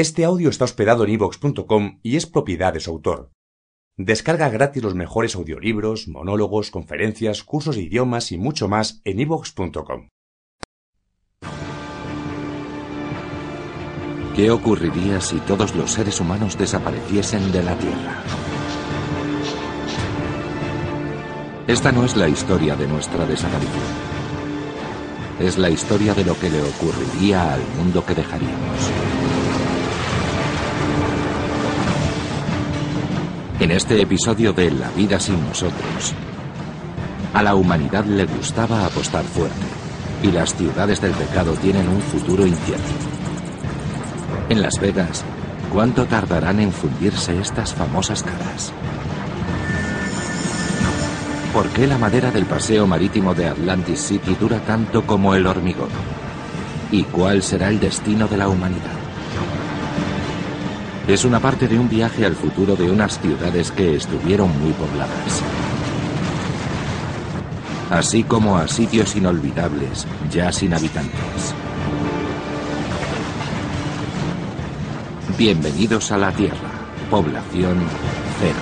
Este audio está hospedado en ivox.com y es propiedad de su autor. Descarga gratis los mejores audiolibros, monólogos, conferencias, cursos de idiomas y mucho más en ivox.com. ¿Qué ocurriría si todos los seres humanos desapareciesen de la Tierra? Esta no es la historia de nuestra desaparición. Es la historia de lo que le ocurriría al mundo que dejaríamos. En este episodio de La vida sin nosotros, a la humanidad le gustaba apostar fuerte y las ciudades del pecado tienen un futuro incierto. En Las Vegas, ¿cuánto tardarán en fundirse estas famosas caras? ¿Por qué la madera del paseo marítimo de Atlantic City dura tanto como el hormigón? ¿Y cuál será el destino de la humanidad? Es una parte de un viaje al futuro de unas ciudades que estuvieron muy pobladas. Así como a sitios inolvidables, ya sin habitantes. Bienvenidos a la Tierra, población cero.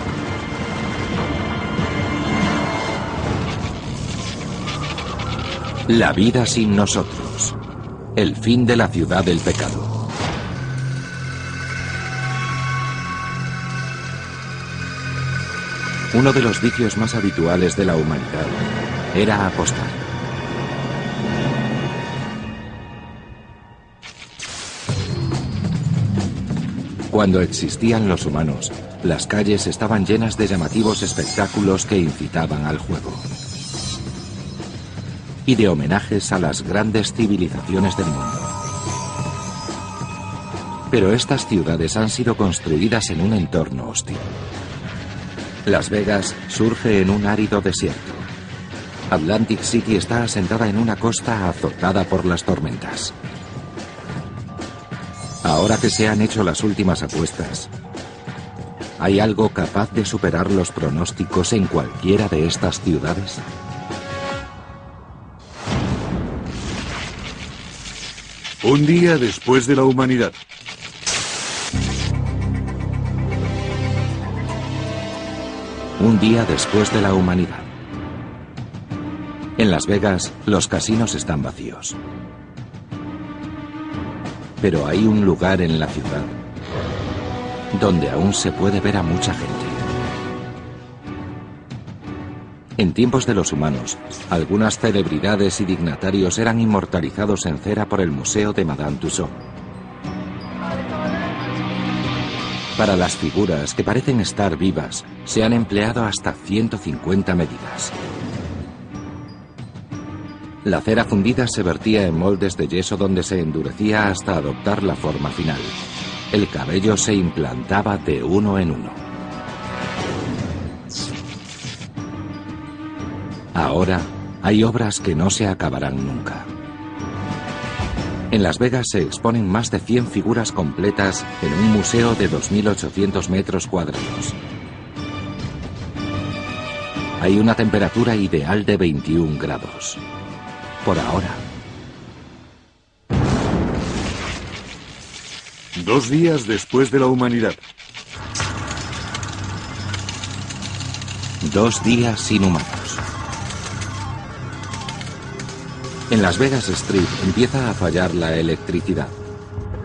La vida sin nosotros. El fin de la ciudad del pecado. Uno de los vicios más habituales de la humanidad era apostar. Cuando existían los humanos, las calles estaban llenas de llamativos espectáculos que incitaban al juego y de homenajes a las grandes civilizaciones del mundo. Pero estas ciudades han sido construidas en un entorno hostil. Las Vegas surge en un árido desierto. Atlantic City está asentada en una costa azotada por las tormentas. Ahora que se han hecho las últimas apuestas, ¿hay algo capaz de superar los pronósticos en cualquiera de estas ciudades? Un día después de la humanidad. Un día después de la humanidad. En Las Vegas, los casinos están vacíos. Pero hay un lugar en la ciudad donde aún se puede ver a mucha gente. En tiempos de los humanos, algunas celebridades y dignatarios eran inmortalizados en cera por el Museo de Madame Tussauds. Para las figuras que parecen estar vivas, se han empleado hasta 150 medidas. La cera fundida se vertía en moldes de yeso donde se endurecía hasta adoptar la forma final. El cabello se implantaba de uno en uno. Ahora hay obras que no se acabarán nunca. En Las Vegas se exponen más de 100 figuras completas en un museo de 2.800 metros cuadrados. Hay una temperatura ideal de 21 grados. Por ahora. Dos días después de la humanidad. Dos días sin En Las Vegas Street empieza a fallar la electricidad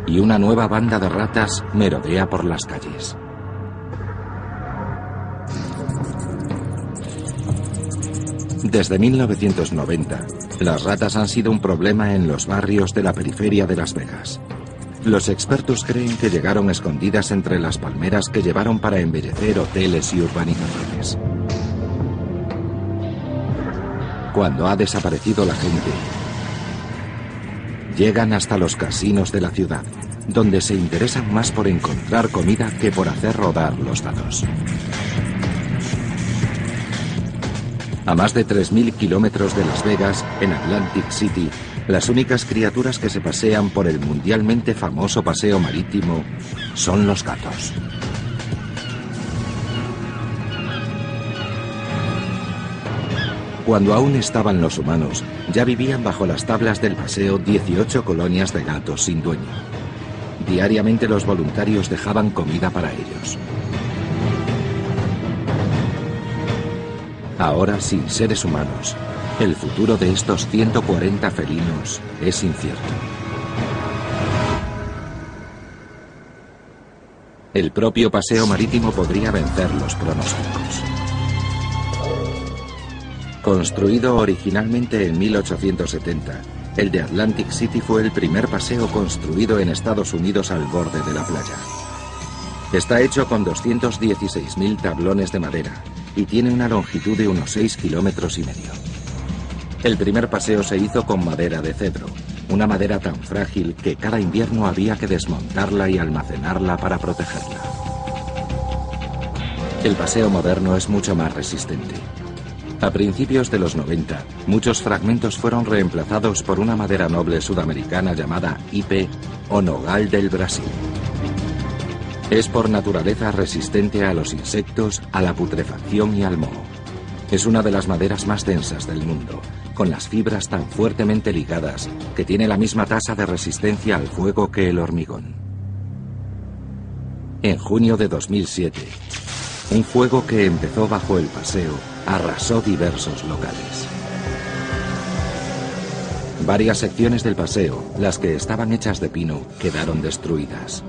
y una nueva banda de ratas merodea por las calles. Desde 1990, las ratas han sido un problema en los barrios de la periferia de Las Vegas. Los expertos creen que llegaron escondidas entre las palmeras que llevaron para embellecer hoteles y urbanizaciones. Cuando ha desaparecido la gente, llegan hasta los casinos de la ciudad, donde se interesan más por encontrar comida que por hacer rodar los dados. A más de 3.000 kilómetros de Las Vegas, en Atlantic City, las únicas criaturas que se pasean por el mundialmente famoso paseo marítimo son los gatos. Cuando aún estaban los humanos, ya vivían bajo las tablas del paseo 18 colonias de gatos sin dueño. Diariamente los voluntarios dejaban comida para ellos. Ahora sin seres humanos, el futuro de estos 140 felinos es incierto. El propio paseo marítimo podría vencer los pronósticos. Construido originalmente en 1870, el de Atlantic City fue el primer paseo construido en Estados Unidos al borde de la playa. Está hecho con 216.000 tablones de madera y tiene una longitud de unos 6 kilómetros y medio. El primer paseo se hizo con madera de cedro, una madera tan frágil que cada invierno había que desmontarla y almacenarla para protegerla. El paseo moderno es mucho más resistente. A principios de los 90, muchos fragmentos fueron reemplazados por una madera noble sudamericana llamada Ipe o nogal del Brasil. Es por naturaleza resistente a los insectos, a la putrefacción y al moho. Es una de las maderas más densas del mundo, con las fibras tan fuertemente ligadas que tiene la misma tasa de resistencia al fuego que el hormigón. En junio de 2007, un fuego que empezó bajo el paseo arrasó diversos locales. Varias secciones del paseo, las que estaban hechas de pino, quedaron destruidas.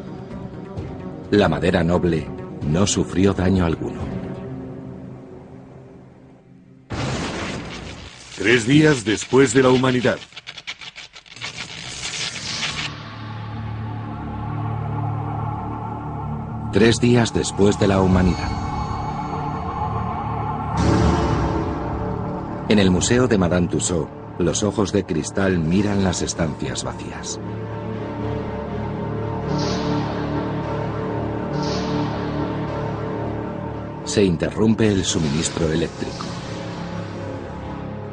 La madera noble no sufrió daño alguno. Tres días después de la humanidad. Tres días después de la humanidad. En el Museo de Madame Tussauds, los ojos de cristal miran las estancias vacías. Se interrumpe el suministro eléctrico.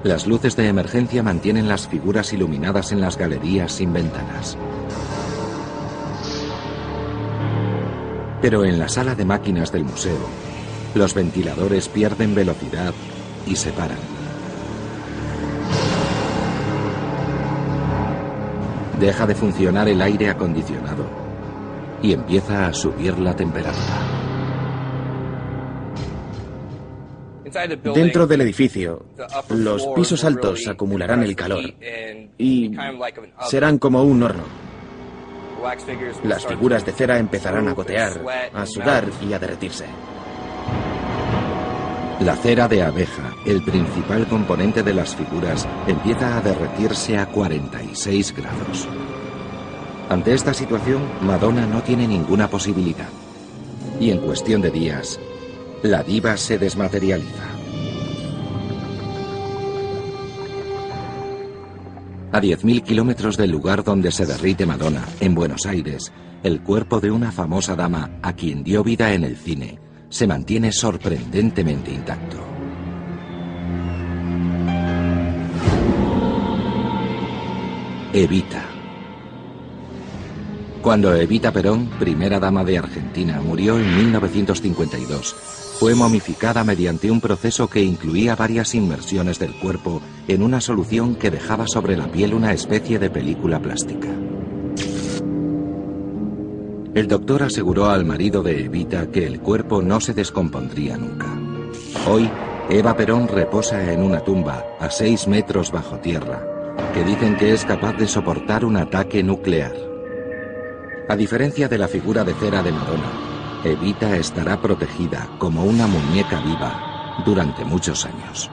Las luces de emergencia mantienen las figuras iluminadas en las galerías sin ventanas. Pero en la sala de máquinas del museo, los ventiladores pierden velocidad y se paran. Deja de funcionar el aire acondicionado y empieza a subir la temperatura. Dentro del edificio, los pisos altos acumularán el calor y serán como un horno. Las figuras de cera empezarán a gotear, a sudar y a derretirse. La cera de abeja, el principal componente de las figuras, empieza a derretirse a 46 grados. Ante esta situación, Madonna no tiene ninguna posibilidad. Y en cuestión de días, la diva se desmaterializa. A 10.000 kilómetros del lugar donde se derrite Madonna, en Buenos Aires, el cuerpo de una famosa dama a quien dio vida en el cine se mantiene sorprendentemente intacto. Evita. Cuando Evita Perón, primera dama de Argentina, murió en 1952, fue momificada mediante un proceso que incluía varias inmersiones del cuerpo en una solución que dejaba sobre la piel una especie de película plástica. El doctor aseguró al marido de Evita que el cuerpo no se descompondría nunca. Hoy, Eva Perón reposa en una tumba a seis metros bajo tierra, que dicen que es capaz de soportar un ataque nuclear. A diferencia de la figura de cera de Madonna, Evita estará protegida como una muñeca viva durante muchos años.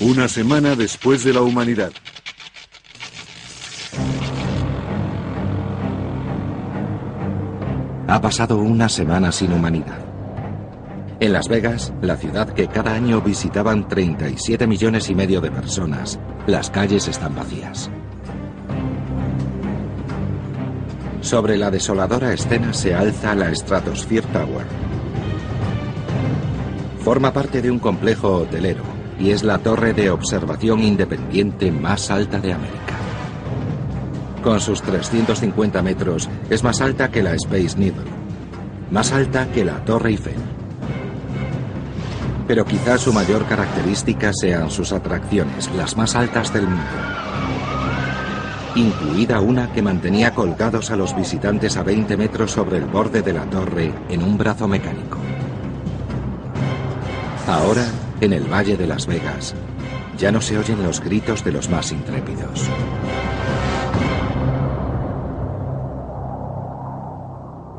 Una semana después de la humanidad. Ha pasado una semana sin humanidad. En Las Vegas, la ciudad que cada año visitaban 37 millones y medio de personas, las calles están vacías. Sobre la desoladora escena se alza la Stratosphere Tower. Forma parte de un complejo hotelero y es la torre de observación independiente más alta de América. Con sus 350 metros es más alta que la Space Needle, más alta que la Torre Eiffel. Pero quizás su mayor característica sean sus atracciones, las más altas del mundo. Incluida una que mantenía colgados a los visitantes a 20 metros sobre el borde de la torre en un brazo mecánico. Ahora, en el Valle de Las Vegas, ya no se oyen los gritos de los más intrépidos.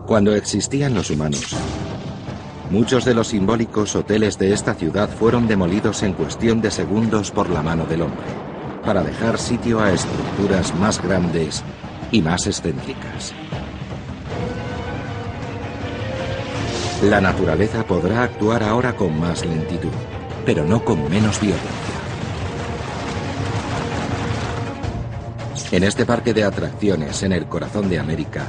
Cuando existían los humanos, muchos de los simbólicos hoteles de esta ciudad fueron demolidos en cuestión de segundos por la mano del hombre, para dejar sitio a estructuras más grandes y más excéntricas. La naturaleza podrá actuar ahora con más lentitud, pero no con menos violencia. En este parque de atracciones en el corazón de América,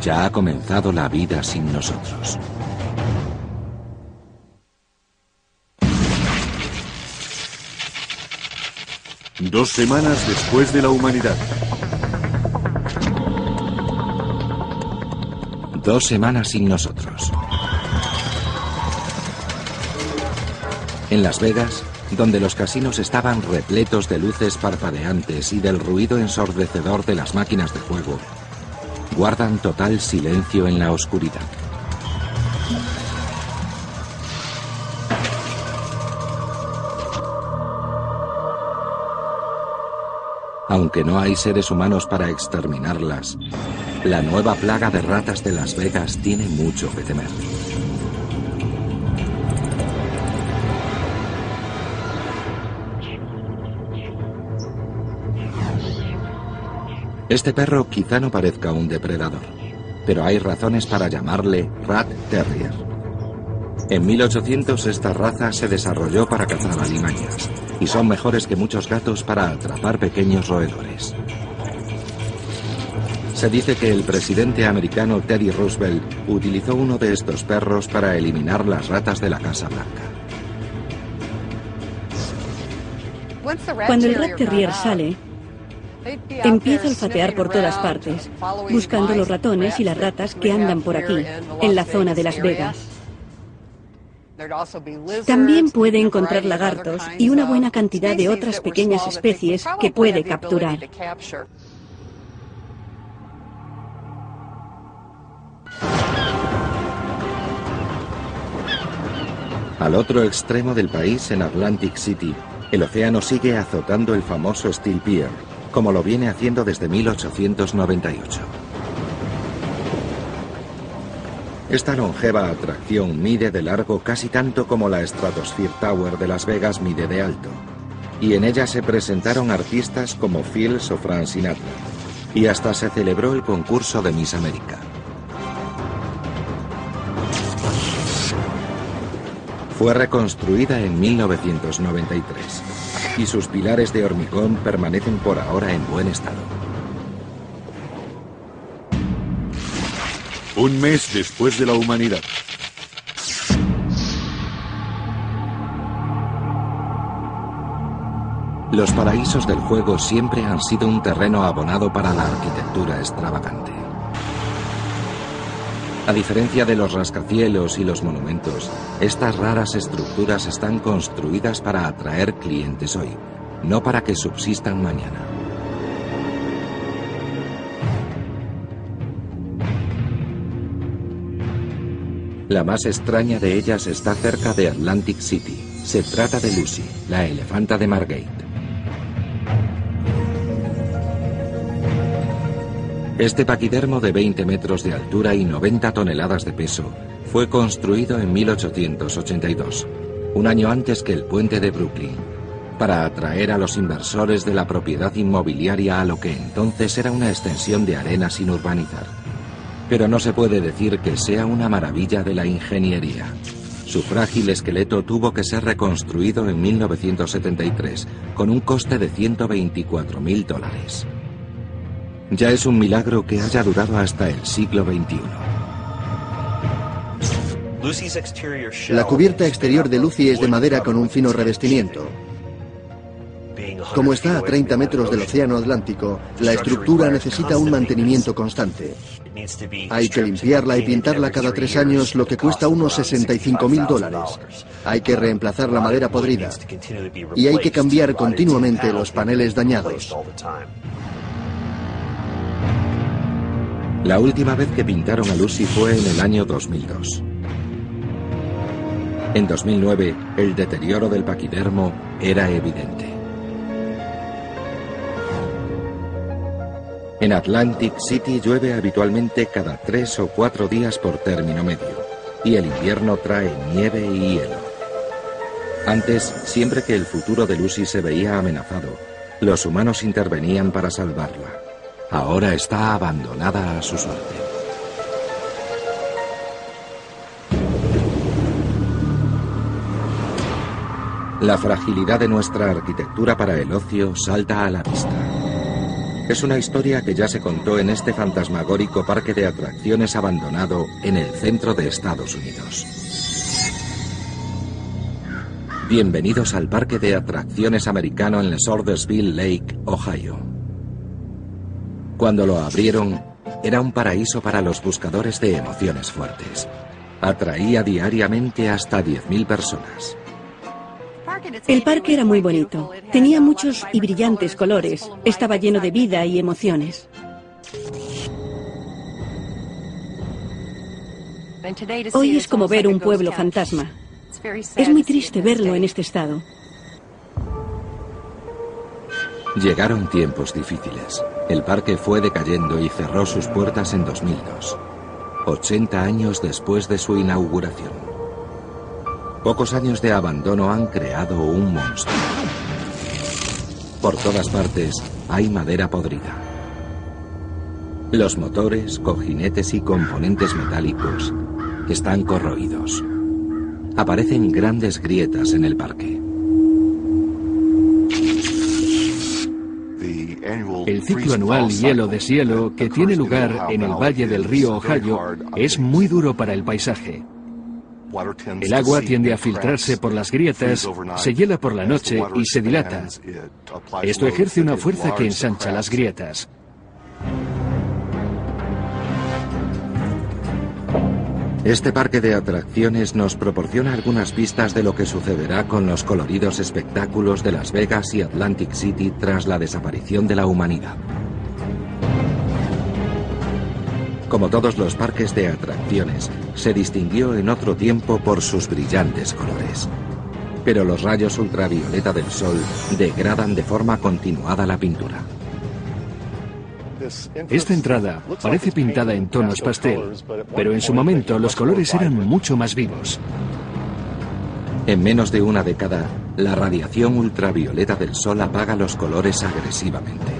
ya ha comenzado la vida sin nosotros. Dos semanas después de la humanidad. Dos semanas sin nosotros. En Las Vegas, donde los casinos estaban repletos de luces parpadeantes y del ruido ensordecedor de las máquinas de juego, guardan total silencio en la oscuridad. Aunque no hay seres humanos para exterminarlas, la nueva plaga de ratas de Las Vegas tiene mucho que temer. Este perro quizá no parezca un depredador, pero hay razones para llamarle Rat Terrier. En 1800 esta raza se desarrolló para cazar alimañas y son mejores que muchos gatos para atrapar pequeños roedores. Se dice que el presidente americano Teddy Roosevelt utilizó uno de estos perros para eliminar las ratas de la Casa Blanca. Cuando el Rat Terrier sale, Empieza a olfatear por todas partes, buscando los ratones y las ratas que andan por aquí, en la zona de Las Vegas. También puede encontrar lagartos y una buena cantidad de otras pequeñas especies que puede capturar. Al otro extremo del país, en Atlantic City, el océano sigue azotando el famoso Steel Pier, como lo viene haciendo desde 1898. Esta longeva atracción mide de largo casi tanto como la Stratosphere Tower de Las Vegas mide de alto, y en ella se presentaron artistas como Fields o Sinatra, y hasta se celebró el concurso de Miss América. Fue reconstruida en 1993 y sus pilares de hormigón permanecen por ahora en buen estado. Un mes después de la humanidad. Los paraísos del juego siempre han sido un terreno abonado para la arquitectura extravagante. A diferencia de los rascacielos y los monumentos, estas raras estructuras están construidas para atraer clientes hoy, no para que subsistan mañana. La más extraña de ellas está cerca de Atlantic City. Se trata de Lucy, la elefanta de Margate. Este paquidermo de 20 metros de altura y 90 toneladas de peso fue construido en 1882, un año antes que el puente de Brooklyn, para atraer a los inversores de la propiedad inmobiliaria a lo que entonces era una extensión de arena sin urbanizar. Pero no se puede decir que sea una maravilla de la ingeniería. Su frágil esqueleto tuvo que ser reconstruido en 1973, con un coste de 124 mil dólares. Ya es un milagro que haya durado hasta el siglo XXI. La cubierta exterior de Lucy es de madera con un fino revestimiento. Como está a 30 metros del Océano Atlántico, la estructura necesita un mantenimiento constante. Hay que limpiarla y pintarla cada tres años, lo que cuesta unos 65 mil dólares. Hay que reemplazar la madera podrida. Y hay que cambiar continuamente los paneles dañados. La última vez que pintaron a Lucy fue en el año 2002. En 2009, el deterioro del paquidermo era evidente. En Atlantic City llueve habitualmente cada tres o cuatro días por término medio, y el invierno trae nieve y hielo. Antes, siempre que el futuro de Lucy se veía amenazado, los humanos intervenían para salvarla. Ahora está abandonada a su suerte. La fragilidad de nuestra arquitectura para el ocio salta a la vista. Es una historia que ya se contó en este fantasmagórico parque de atracciones abandonado en el centro de Estados Unidos. Bienvenidos al parque de atracciones americano en Sordersville Lake, Ohio. Cuando lo abrieron, era un paraíso para los buscadores de emociones fuertes. Atraía diariamente hasta 10.000 personas. El parque era muy bonito. Tenía muchos y brillantes colores. Estaba lleno de vida y emociones. Hoy es como ver un pueblo fantasma. Es muy triste verlo en este estado. Llegaron tiempos difíciles. El parque fue decayendo y cerró sus puertas en 2002, 80 años después de su inauguración. Pocos años de abandono han creado un monstruo. Por todas partes hay madera podrida. Los motores, cojinetes y componentes metálicos están corroídos. Aparecen grandes grietas en el parque. El ciclo anual hielo-deshielo que tiene lugar en el valle del río Ohio es muy duro para el paisaje. El agua tiende a filtrarse por las grietas, se hiela por la noche y se dilata. Esto ejerce una fuerza que ensancha las grietas. Este parque de atracciones nos proporciona algunas pistas de lo que sucederá con los coloridos espectáculos de Las Vegas y Atlantic City tras la desaparición de la humanidad. Como todos los parques de atracciones, se distinguió en otro tiempo por sus brillantes colores. Pero los rayos ultravioleta del sol degradan de forma continuada la pintura. Esta entrada parece pintada en tonos pastel, pero en su momento los colores eran mucho más vivos. En menos de una década, la radiación ultravioleta del sol apaga los colores agresivamente.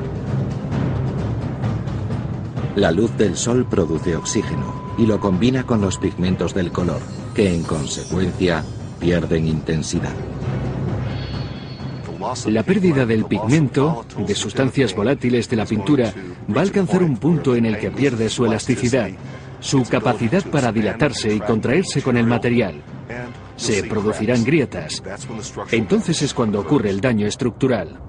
La luz del sol produce oxígeno y lo combina con los pigmentos del color, que en consecuencia pierden intensidad. La pérdida del pigmento, de sustancias volátiles de la pintura, va a alcanzar un punto en el que pierde su elasticidad, su capacidad para dilatarse y contraerse con el material. Se producirán grietas. Entonces es cuando ocurre el daño estructural.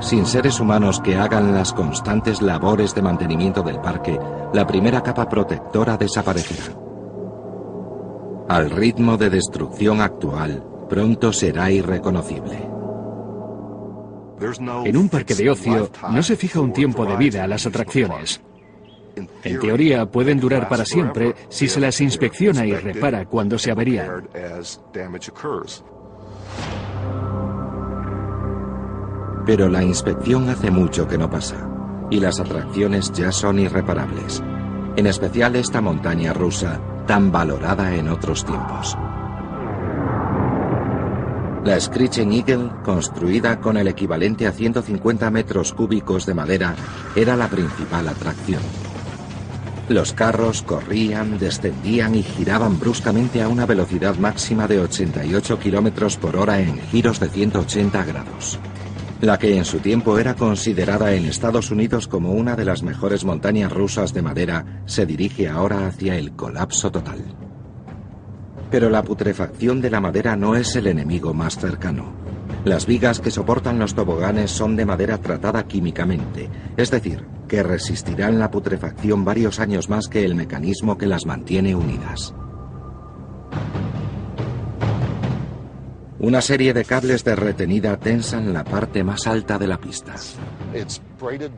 Sin seres humanos que hagan las constantes labores de mantenimiento del parque, la primera capa protectora desaparecerá. Al ritmo de destrucción actual, pronto será irreconocible. En un parque de ocio no se fija un tiempo de vida a las atracciones. En teoría pueden durar para siempre si se las inspecciona y repara cuando se averían. Pero la inspección hace mucho que no pasa, y las atracciones ya son irreparables, en especial esta montaña rusa, tan valorada en otros tiempos. La Screeching Eagle, construida con el equivalente a 150 metros cúbicos de madera, era la principal atracción. Los carros corrían, descendían y giraban bruscamente a una velocidad máxima de 88 kilómetros por hora en giros de 180 grados. La que en su tiempo era considerada en Estados Unidos como una de las mejores montañas rusas de madera, se dirige ahora hacia el colapso total. Pero la putrefacción de la madera no es el enemigo más cercano. Las vigas que soportan los toboganes son de madera tratada químicamente, es decir, que resistirán la putrefacción varios años más que el mecanismo que las mantiene unidas. Una serie de cables de retenida tensan la parte más alta de la pista.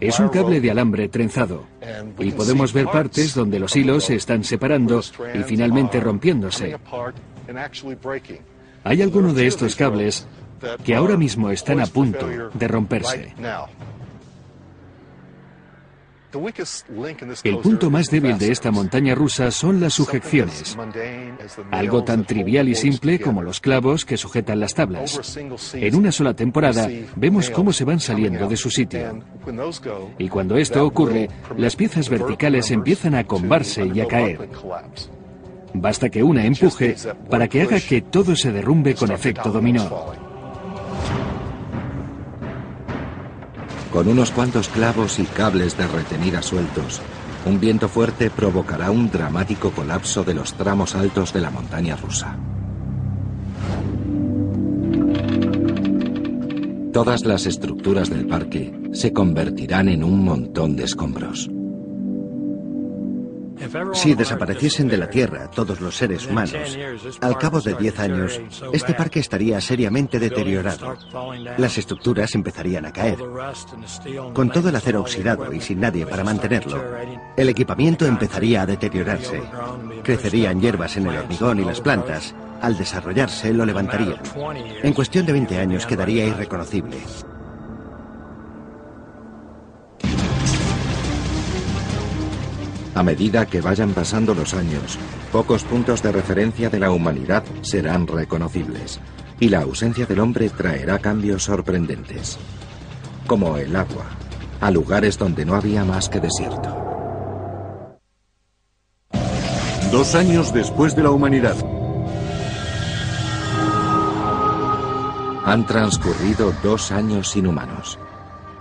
Es un cable de alambre trenzado y podemos ver partes donde los hilos se están separando y finalmente rompiéndose. Hay algunos de estos cables que ahora mismo están a punto de romperse. El punto más débil de esta montaña rusa son las sujeciones. Algo tan trivial y simple como los clavos que sujetan las tablas. En una sola temporada vemos cómo se van saliendo de su sitio. Y cuando esto ocurre, las piezas verticales empiezan a combarse y a caer. Basta que una empuje para que haga que todo se derrumbe con efecto dominó. Con unos cuantos clavos y cables de retenida sueltos, un viento fuerte provocará un dramático colapso de los tramos altos de la montaña rusa. Todas las estructuras del parque se convertirán en un montón de escombros. Si desapareciesen de la Tierra todos los seres humanos, al cabo de 10 años, este parque estaría seriamente deteriorado. Las estructuras empezarían a caer. Con todo el acero oxidado y sin nadie para mantenerlo, el equipamiento empezaría a deteriorarse. Crecerían hierbas en el hormigón y las plantas. Al desarrollarse, lo levantarían. En cuestión de 20 años quedaría irreconocible. A medida que vayan pasando los años, pocos puntos de referencia de la humanidad serán reconocibles y la ausencia del hombre traerá cambios sorprendentes, como el agua, a lugares donde no había más que desierto. Dos años después de la humanidad. Han transcurrido dos años inhumanos.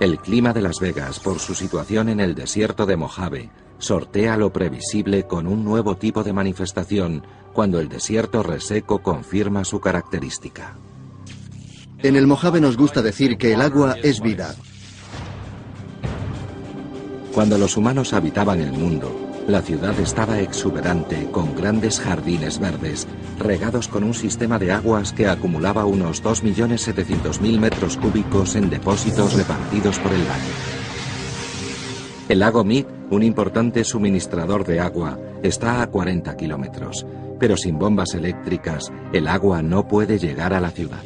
El clima de Las Vegas, por su situación en el desierto de Mojave, sortea lo previsible con un nuevo tipo de manifestación cuando el desierto reseco confirma su característica. En el Mojave nos gusta decir que el agua es vida. Cuando los humanos habitaban el mundo, la ciudad estaba exuberante con grandes jardines verdes, regados con un sistema de aguas que acumulaba unos 2.700.000 metros cúbicos en depósitos repartidos por el valle. El lago Mead un importante suministrador de agua está a 40 kilómetros, pero sin bombas eléctricas el agua no puede llegar a la ciudad.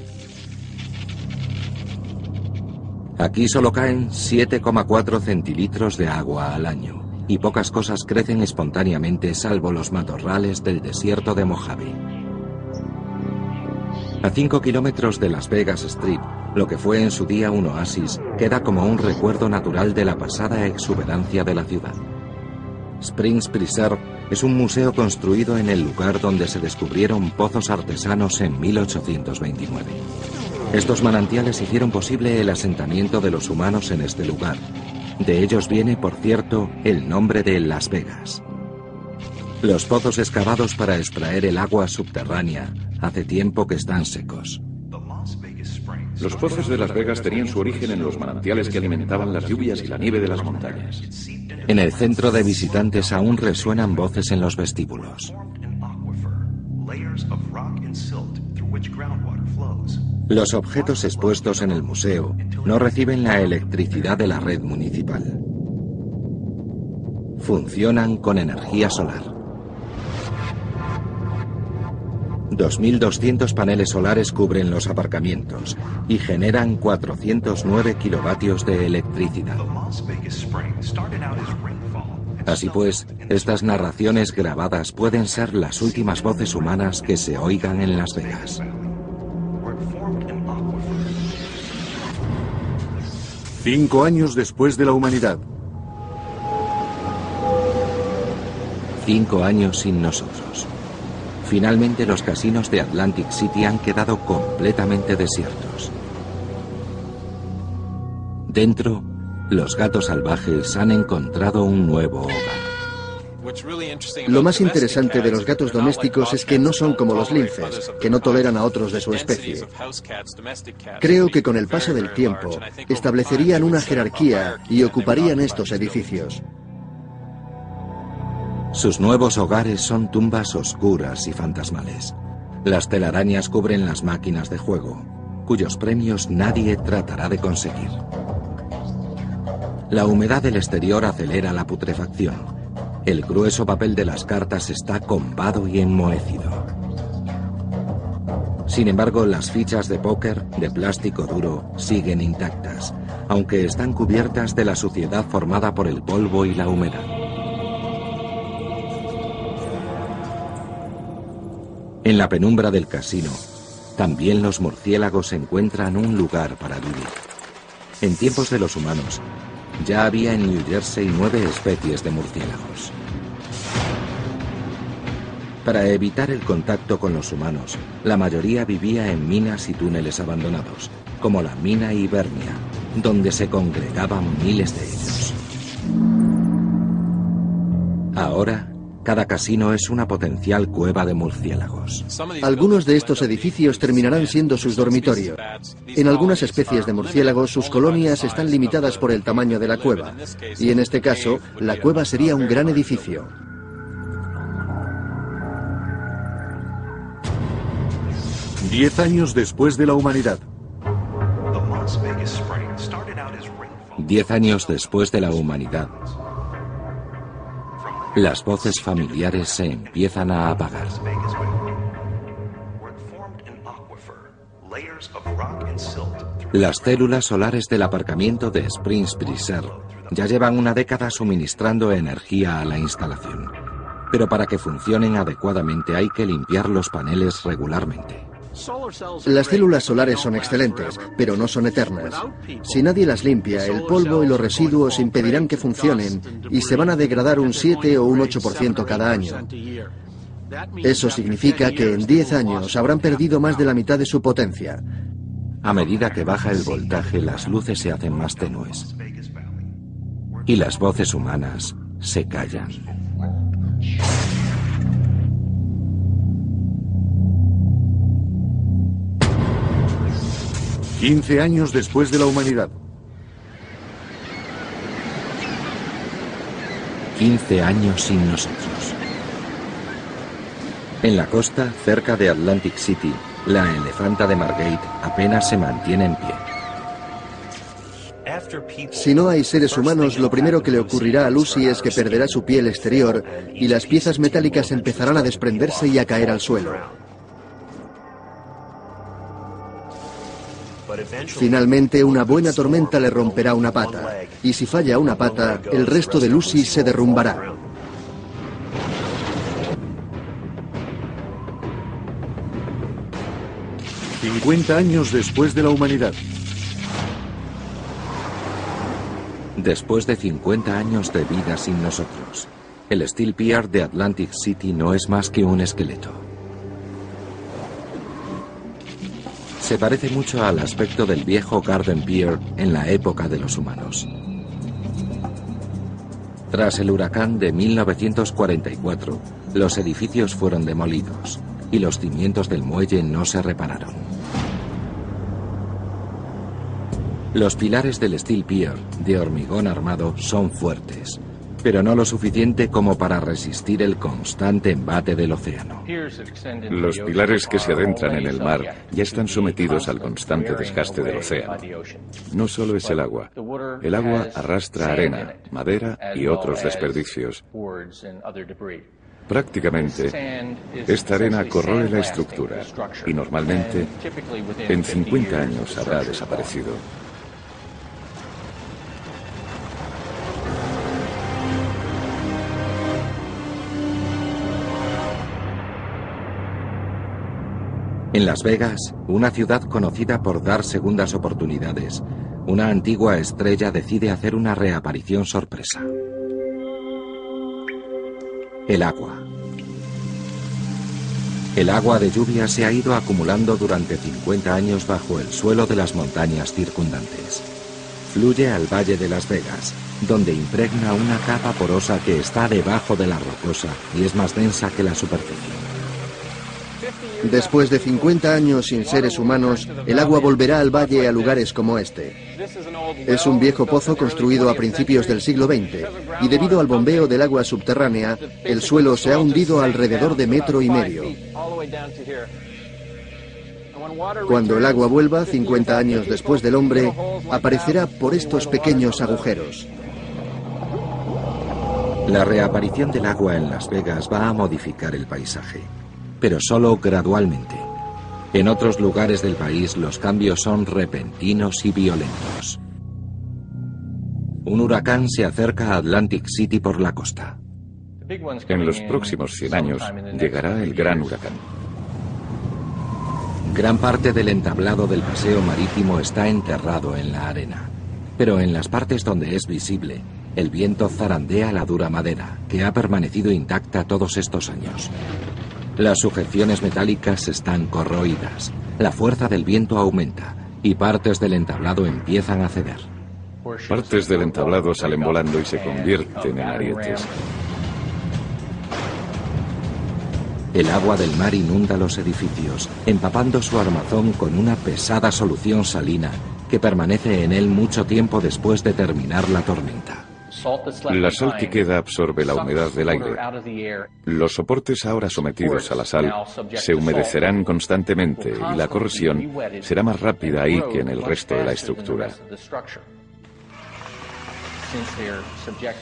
Aquí solo caen 7,4 centilitros de agua al año y pocas cosas crecen espontáneamente salvo los matorrales del desierto de Mojave. A 5 kilómetros de Las Vegas Strip lo que fue en su día un oasis queda como un recuerdo natural de la pasada exuberancia de la ciudad. Springs Preserve es un museo construido en el lugar donde se descubrieron pozos artesanos en 1829. Estos manantiales hicieron posible el asentamiento de los humanos en este lugar. De ellos viene, por cierto, el nombre de Las Vegas. Los pozos excavados para extraer el agua subterránea hace tiempo que están secos. Los pozos de Las Vegas tenían su origen en los manantiales que alimentaban las lluvias y la nieve de las montañas. En el centro de visitantes aún resuenan voces en los vestíbulos. Los objetos expuestos en el museo no reciben la electricidad de la red municipal. Funcionan con energía solar. 2.200 paneles solares cubren los aparcamientos y generan 409 kilovatios de electricidad. Así pues, estas narraciones grabadas pueden ser las últimas voces humanas que se oigan en Las Vegas. Cinco años después de la humanidad. Cinco años sin nosotros. Finalmente los casinos de Atlantic City han quedado completamente desiertos. Dentro, los gatos salvajes han encontrado un nuevo hogar. Lo más interesante de los gatos domésticos es que no son como los linces, que no toleran a otros de su especie. Creo que con el paso del tiempo establecerían una jerarquía y ocuparían estos edificios. Sus nuevos hogares son tumbas oscuras y fantasmales. Las telarañas cubren las máquinas de juego, cuyos premios nadie tratará de conseguir. La humedad del exterior acelera la putrefacción el grueso papel de las cartas está combado y enmohecido. Sin embargo, las fichas de póker de plástico duro siguen intactas, aunque están cubiertas de la suciedad formada por el polvo y la humedad. En la penumbra del casino, también los murciélagos encuentran un lugar para vivir. En tiempos de los humanos, ya había en New Jersey nueve especies de murciélagos. Para evitar el contacto con los humanos, la mayoría vivía en minas y túneles abandonados, como la mina Hibernia, donde se congregaban miles de ellos. Ahora, cada casino es una potencial cueva de murciélagos. Algunos de estos edificios terminarán siendo sus dormitorios. En algunas especies de murciélagos sus colonias están limitadas por el tamaño de la cueva. Y en este caso, la cueva sería un gran edificio. Diez años después de la humanidad. Diez años después de la humanidad, las voces familiares se empiezan a apagar. Las células solares del aparcamiento de Springs Breezer ya llevan una década suministrando energía a la instalación. Pero para que funcionen adecuadamente hay que limpiar los paneles regularmente. Las células solares son excelentes, pero no son eternas. Si nadie las limpia, el polvo y los residuos impedirán que funcionen y se van a degradar un 7 o un 8% cada año. Eso significa que en 10 años habrán perdido más de la mitad de su potencia. A medida que baja el voltaje, las luces se hacen más tenues. Y las voces humanas se callan. 15 años después de la humanidad. 15 años sin nosotros. En la costa, cerca de Atlantic City, la elefanta de Margate apenas se mantiene en pie. Si no hay seres humanos, lo primero que le ocurrirá a Lucy es que perderá su piel exterior y las piezas metálicas empezarán a desprenderse y a caer al suelo. Finalmente, una buena tormenta le romperá una pata, y si falla una pata, el resto de Lucy se derrumbará. ...50 años después de la humanidad. Después de 50 años de vida sin nosotros, el Steel Pier de Atlantic City no es más que un esqueleto. Se parece mucho al aspecto del viejo Garden Pier en la época de los humanos. Tras el huracán de 1944, los edificios fueron demolidos y los cimientos del muelle no se repararon. Los pilares del Steel Pier de hormigón armado son fuertes, pero no lo suficiente como para resistir el constante embate del océano. Los pilares que se adentran en el mar ya están sometidos al constante desgaste del océano. No solo es el agua. El agua arrastra arena, madera y otros desperdicios. Prácticamente, esta arena corroe la estructura y normalmente en 50 años habrá desaparecido. En Las Vegas, una ciudad conocida por dar segundas oportunidades, una antigua estrella decide hacer una reaparición sorpresa. El agua. El agua de lluvia se ha ido acumulando durante 50 años bajo el suelo de las montañas circundantes. fluye al Valle de Las Vegas, donde impregna una capa porosa que está debajo de la rocosa y es más densa que la superficie. Después de 50 años sin seres humanos, el agua volverá al valle a lugares como este. Es un viejo pozo construido a principios del siglo XX y debido al bombeo del agua subterránea, el suelo se ha hundido alrededor de metro y medio. Cuando el agua vuelva, 50 años después del hombre, aparecerá por estos pequeños agujeros. La reaparición del agua en Las Vegas va a modificar el paisaje pero solo gradualmente. En otros lugares del país los cambios son repentinos y violentos. Un huracán se acerca a Atlantic City por la costa. En los próximos 100 años llegará el gran huracán. Gran parte del entablado del paseo marítimo está enterrado en la arena, pero en las partes donde es visible, el viento zarandea la dura madera, que ha permanecido intacta todos estos años. Las sujeciones metálicas están corroídas, la fuerza del viento aumenta y partes del entablado empiezan a ceder. Partes del entablado salen volando y se convierten en arietes. El agua del mar inunda los edificios, empapando su armazón con una pesada solución salina que permanece en él mucho tiempo después de terminar la tormenta. La sal que queda absorbe la humedad del aire. Los soportes ahora sometidos a la sal se humedecerán constantemente y la corrosión será más rápida ahí que en el resto de la estructura.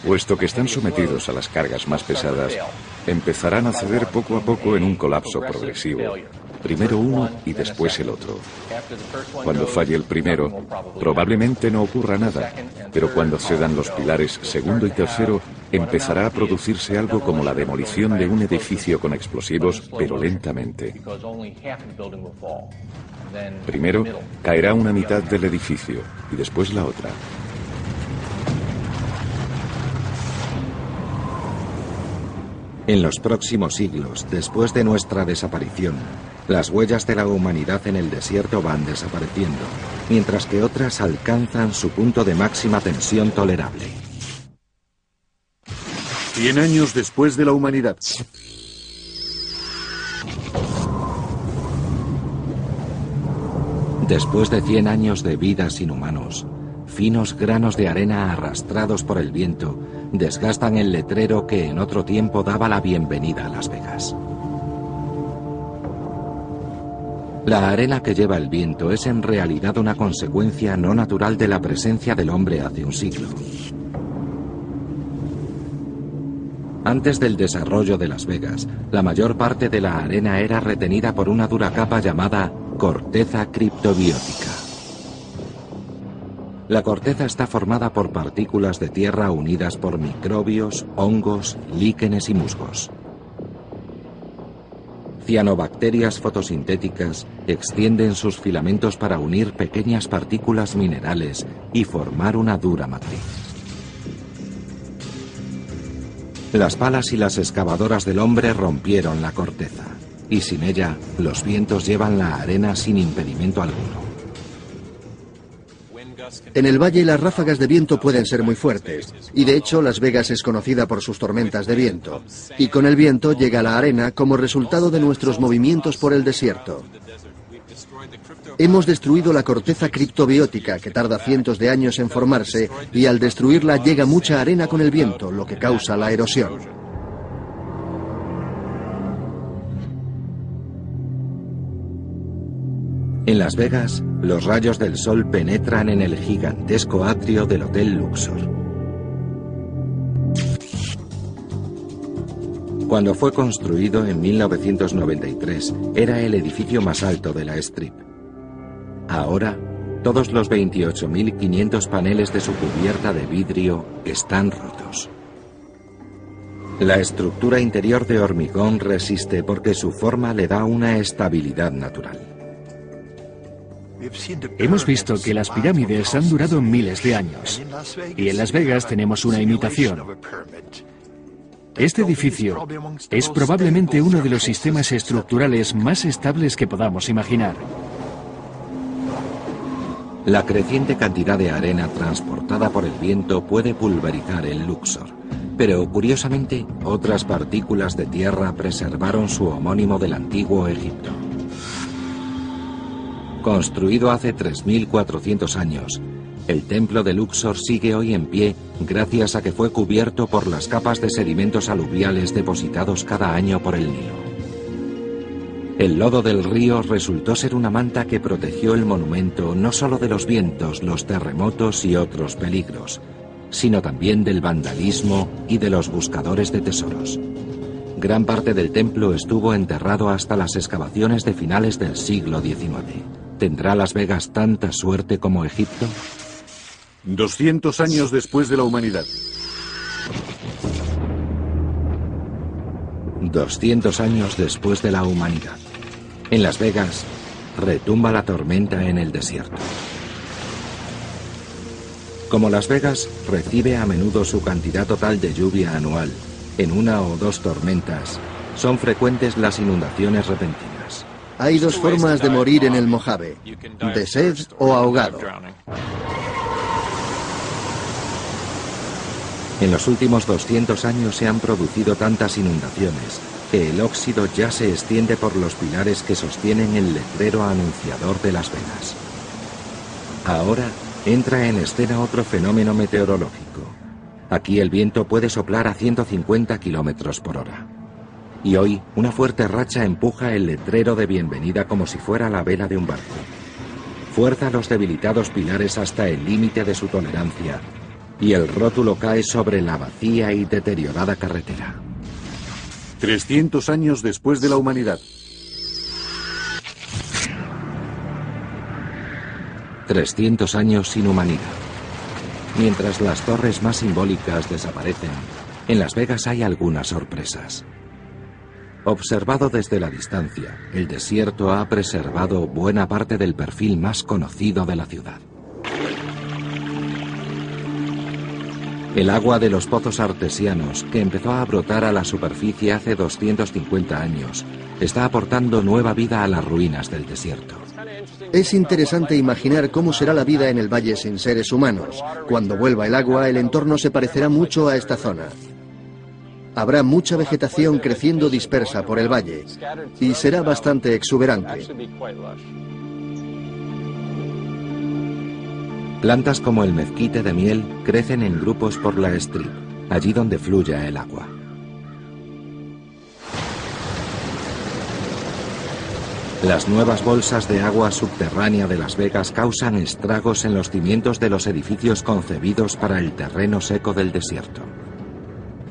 Puesto que están sometidos a las cargas más pesadas, empezarán a ceder poco a poco en un colapso progresivo, primero uno y después el otro. Cuando falle el primero, probablemente no ocurra nada, pero cuando cedan los pilares segundo y tercero, empezará a producirse algo como la demolición de un edificio con explosivos, pero lentamente. Primero caerá una mitad del edificio y después la otra. En los próximos siglos, después de nuestra desaparición, las huellas de la humanidad en el desierto van desapareciendo, mientras que otras alcanzan su punto de máxima tensión tolerable. Cien años después de la humanidad. Después de 100 años de vida sin humanos, finos granos de arena arrastrados por el viento desgastan el letrero que en otro tiempo daba la bienvenida a Las Vegas. La arena que lleva el viento es en realidad una consecuencia no natural de la presencia del hombre hace un siglo. Antes del desarrollo de Las Vegas, la mayor parte de la arena era retenida por una dura capa llamada corteza criptobiótica. La corteza está formada por partículas de tierra unidas por microbios, hongos, líquenes y musgos. Cianobacterias fotosintéticas extienden sus filamentos para unir pequeñas partículas minerales y formar una dura matriz. Las palas y las excavadoras del hombre rompieron la corteza, y sin ella los vientos llevan la arena sin impedimento alguno. En el valle las ráfagas de viento pueden ser muy fuertes, y de hecho Las Vegas es conocida por sus tormentas de viento, y con el viento llega la arena como resultado de nuestros movimientos por el desierto. Hemos destruido la corteza criptobiótica que tarda cientos de años en formarse y al destruirla llega mucha arena con el viento, lo que causa la erosión. En Las Vegas, los rayos del sol penetran en el gigantesco atrio del Hotel Luxor. Cuando fue construido en 1993, era el edificio más alto de la Strip. Ahora, todos los 28.500 paneles de su cubierta de vidrio están rotos. La estructura interior de hormigón resiste porque su forma le da una estabilidad natural. Hemos visto que las pirámides han durado miles de años y en Las Vegas tenemos una imitación. Este edificio es probablemente uno de los sistemas estructurales más estables que podamos imaginar. La creciente cantidad de arena transportada por el viento puede pulverizar el Luxor, pero curiosamente otras partículas de tierra preservaron su homónimo del antiguo Egipto. Construido hace 3.400 años, el templo de Luxor sigue hoy en pie gracias a que fue cubierto por las capas de sedimentos aluviales depositados cada año por el Nilo. El lodo del río resultó ser una manta que protegió el monumento no solo de los vientos, los terremotos y otros peligros, sino también del vandalismo y de los buscadores de tesoros. Gran parte del templo estuvo enterrado hasta las excavaciones de finales del siglo XIX. ¿Tendrá Las Vegas tanta suerte como Egipto? 200 años después de la humanidad. 200 años después de la humanidad. En Las Vegas, retumba la tormenta en el desierto. Como Las Vegas recibe a menudo su cantidad total de lluvia anual, en una o dos tormentas, son frecuentes las inundaciones repentinas. Hay dos formas de morir en el Mojave, de sed o ahogado. En los últimos 200 años se han producido tantas inundaciones que el óxido ya se extiende por los pilares que sostienen el letrero anunciador de Las Vegas. Ahora entra en escena otro fenómeno meteorológico. Aquí el viento puede soplar a 150 kilómetros por hora. Y hoy una fuerte racha empuja el letrero de bienvenida como si fuera la vela de un barco. Fuerza los debilitados pilares hasta el límite de su tolerancia y el rótulo cae sobre la vacía y deteriorada carretera. 300 años después de la humanidad. 300 años sin humanidad. Mientras las torres más simbólicas desaparecen, en Las Vegas hay algunas sorpresas. Observado desde la distancia, el desierto ha preservado buena parte del perfil más conocido de la ciudad. El agua de los pozos artesianos, que empezó a brotar a la superficie hace 250 años, está aportando nueva vida a las ruinas del desierto. Es interesante imaginar cómo será la vida en el valle sin seres humanos. Cuando vuelva el agua, el entorno se parecerá mucho a esta zona. Habrá mucha vegetación creciendo dispersa por el valle y será bastante exuberante. Plantas como el mezquite de miel crecen en grupos por la strip, allí donde fluya el agua. Las nuevas bolsas de agua subterránea de Las Vegas causan estragos en los cimientos de los edificios concebidos para el terreno seco del desierto.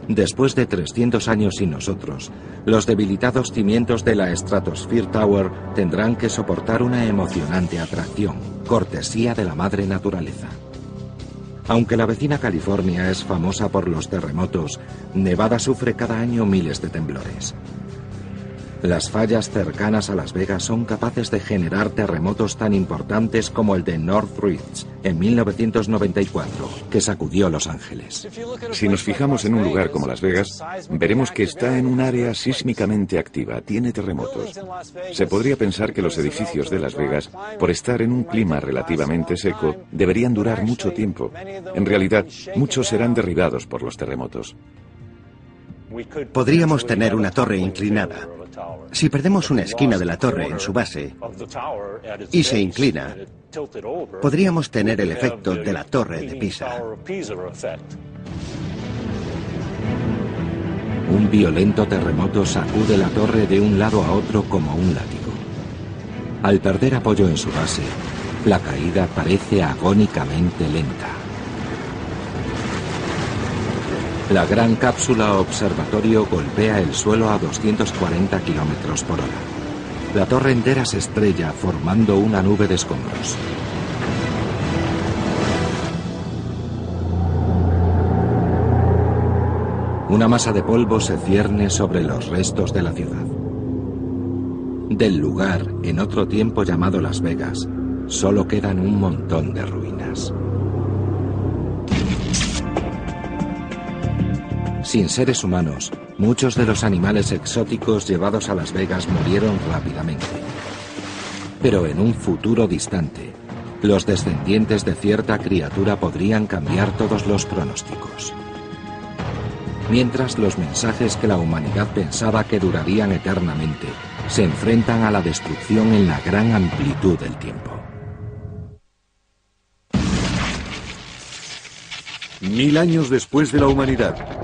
Después de 300 años sin nosotros, los debilitados cimientos de la Stratosphere Tower tendrán que soportar una emocionante atracción, cortesía de la madre naturaleza. Aunque la vecina California es famosa por los terremotos, Nevada sufre cada año miles de temblores. Las fallas cercanas a Las Vegas son capaces de generar terremotos tan importantes como el de Northridge en 1994, que sacudió Los Ángeles. Si nos fijamos en un lugar como Las Vegas, veremos que está en un área sísmicamente activa, tiene terremotos. Se podría pensar que los edificios de Las Vegas, por estar en un clima relativamente seco, deberían durar mucho tiempo. En realidad, muchos serán derribados por los terremotos. Podríamos tener una torre inclinada. Si perdemos una esquina de la torre en su base y se inclina, podríamos tener el efecto de la torre de Pisa. Un violento terremoto sacude la torre de un lado a otro como un látigo. Al perder apoyo en su base, la caída parece agónicamente lenta. La gran cápsula observatorio golpea el suelo a 240 kilómetros por hora. La torre entera se estrella formando una nube de escombros. Una masa de polvo se cierne sobre los restos de la ciudad. Del lugar, en otro tiempo llamado Las Vegas, solo quedan un montón de ruinas. Sin seres humanos, muchos de los animales exóticos llevados a Las Vegas murieron rápidamente. Pero en un futuro distante, Los descendientes de cierta criatura podrían cambiar todos los pronósticos. Mientras los mensajes que la humanidad pensaba que durarían eternamente se enfrentan a la destrucción en la gran amplitud del tiempo. Mil años después de la humanidad.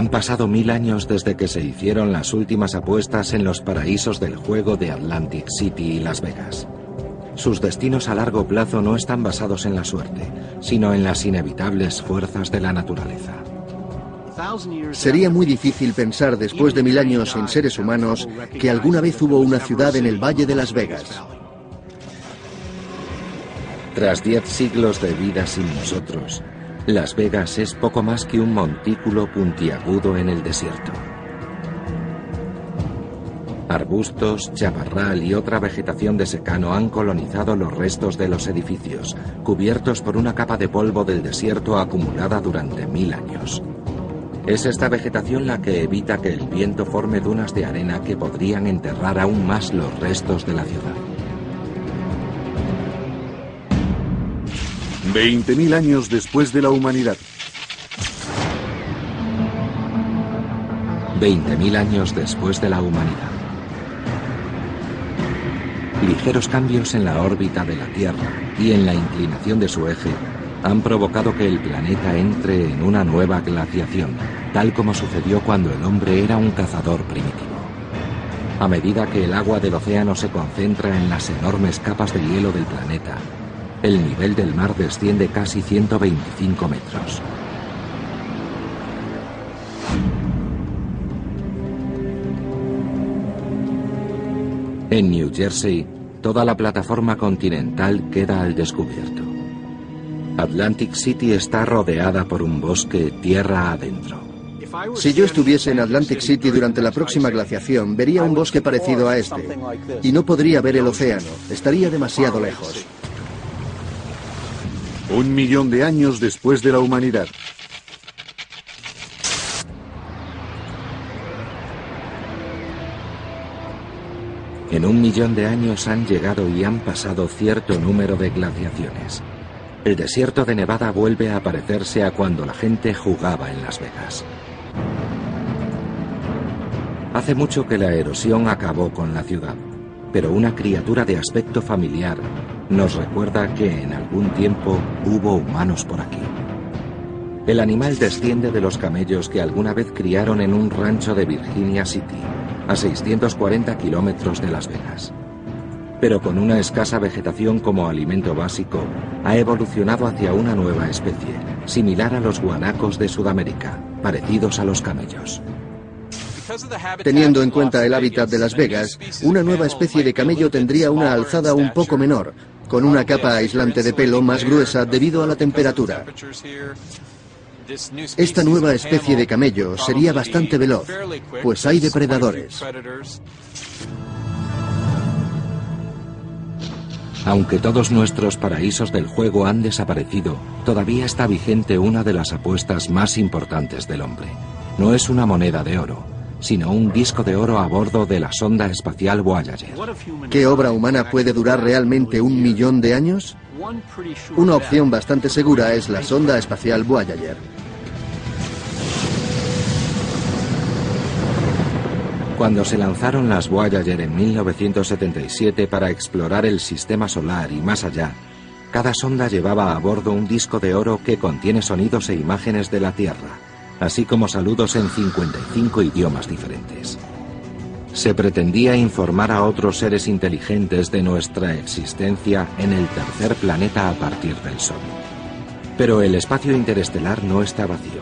Han pasado mil años desde que se hicieron las últimas apuestas en los paraísos del juego de Atlantic City y Las Vegas. Sus destinos a largo plazo no están basados en la suerte, sino en las inevitables fuerzas de la naturaleza. Sería muy difícil pensar después de mil años en seres humanos que alguna vez hubo una ciudad en el Valle de Las Vegas. Tras diez siglos de vida sin nosotros, Las Vegas es poco más que un montículo puntiagudo en el desierto. Arbustos, chaparral y otra vegetación de secano han colonizado los restos de los edificios, cubiertos por una capa de polvo del desierto acumulada durante mil años. Es esta vegetación la que evita que el viento forme dunas de arena que podrían enterrar aún más los restos de la ciudad. 20.000 años después de la humanidad. 20.000 años después de la humanidad. Ligeros cambios en la órbita de la Tierra y en la inclinación de su eje han provocado que el planeta entre en una nueva glaciación, tal como sucedió cuando el hombre era un cazador primitivo. A medida que el agua del océano se concentra en las enormes capas de hielo del planeta, el nivel del mar desciende casi 125 metros. En New Jersey, toda la plataforma continental queda al descubierto. Atlantic City está rodeada por un bosque tierra adentro. Si yo estuviese en Atlantic City durante la próxima glaciación, vería un bosque parecido a este. Y no podría ver el océano, estaría demasiado lejos. Un millón de años después de la humanidad. En un millón de años han llegado y han pasado cierto número de glaciaciones. El desierto de Nevada vuelve a parecerse a cuando la gente jugaba en Las Vegas. Hace mucho que la erosión acabó con la ciudad, pero una criatura de aspecto familiar nos recuerda que en algún tiempo hubo humanos por aquí. El animal desciende de los camellos que alguna vez criaron en un rancho de Virginia City, a 640 kilómetros de Las Vegas pero con una escasa vegetación como alimento básico, ha evolucionado hacia una nueva especie, similar a los guanacos de Sudamérica, parecidos a los camellos. Teniendo en cuenta el hábitat de Las Vegas, una nueva especie de camello tendría una alzada un poco menor, con una capa aislante de pelo más gruesa debido a la temperatura. Esta nueva especie de camello sería bastante veloz, pues hay depredadores. Aunque todos nuestros paraísos del juego han desaparecido, todavía está vigente una de las apuestas más importantes del hombre. No es una moneda de oro, sino un disco de oro a bordo de la sonda espacial Voyager. ¿Qué obra humana puede durar realmente un millón de años? Una opción bastante segura es la sonda espacial Voyager. Cuando se lanzaron las Voyager en 1977 para explorar el sistema solar y más allá, cada sonda llevaba a bordo un disco de oro que contiene sonidos e imágenes de la Tierra, así como saludos en 55 idiomas diferentes. Se pretendía informar a otros seres inteligentes de nuestra existencia en el tercer planeta a partir del Sol. Pero el espacio interestelar no está vacío.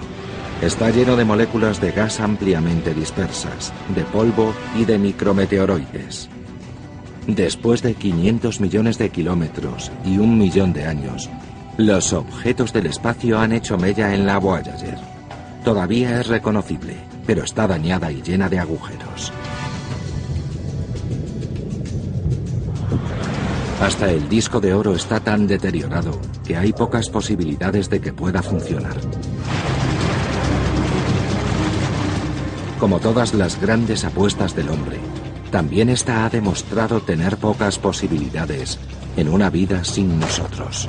Está lleno de moléculas de gas ampliamente dispersas, de polvo y de micrometeoroides. Después de 500 millones de kilómetros y un millón de años, los objetos del espacio han hecho mella en la Voyager. Todavía es reconocible, pero está dañada y llena de agujeros. Hasta el disco de oro está tan deteriorado que hay pocas posibilidades de que pueda funcionar. Como todas las grandes apuestas del hombre, también esta ha demostrado tener pocas posibilidades en una vida sin nosotros.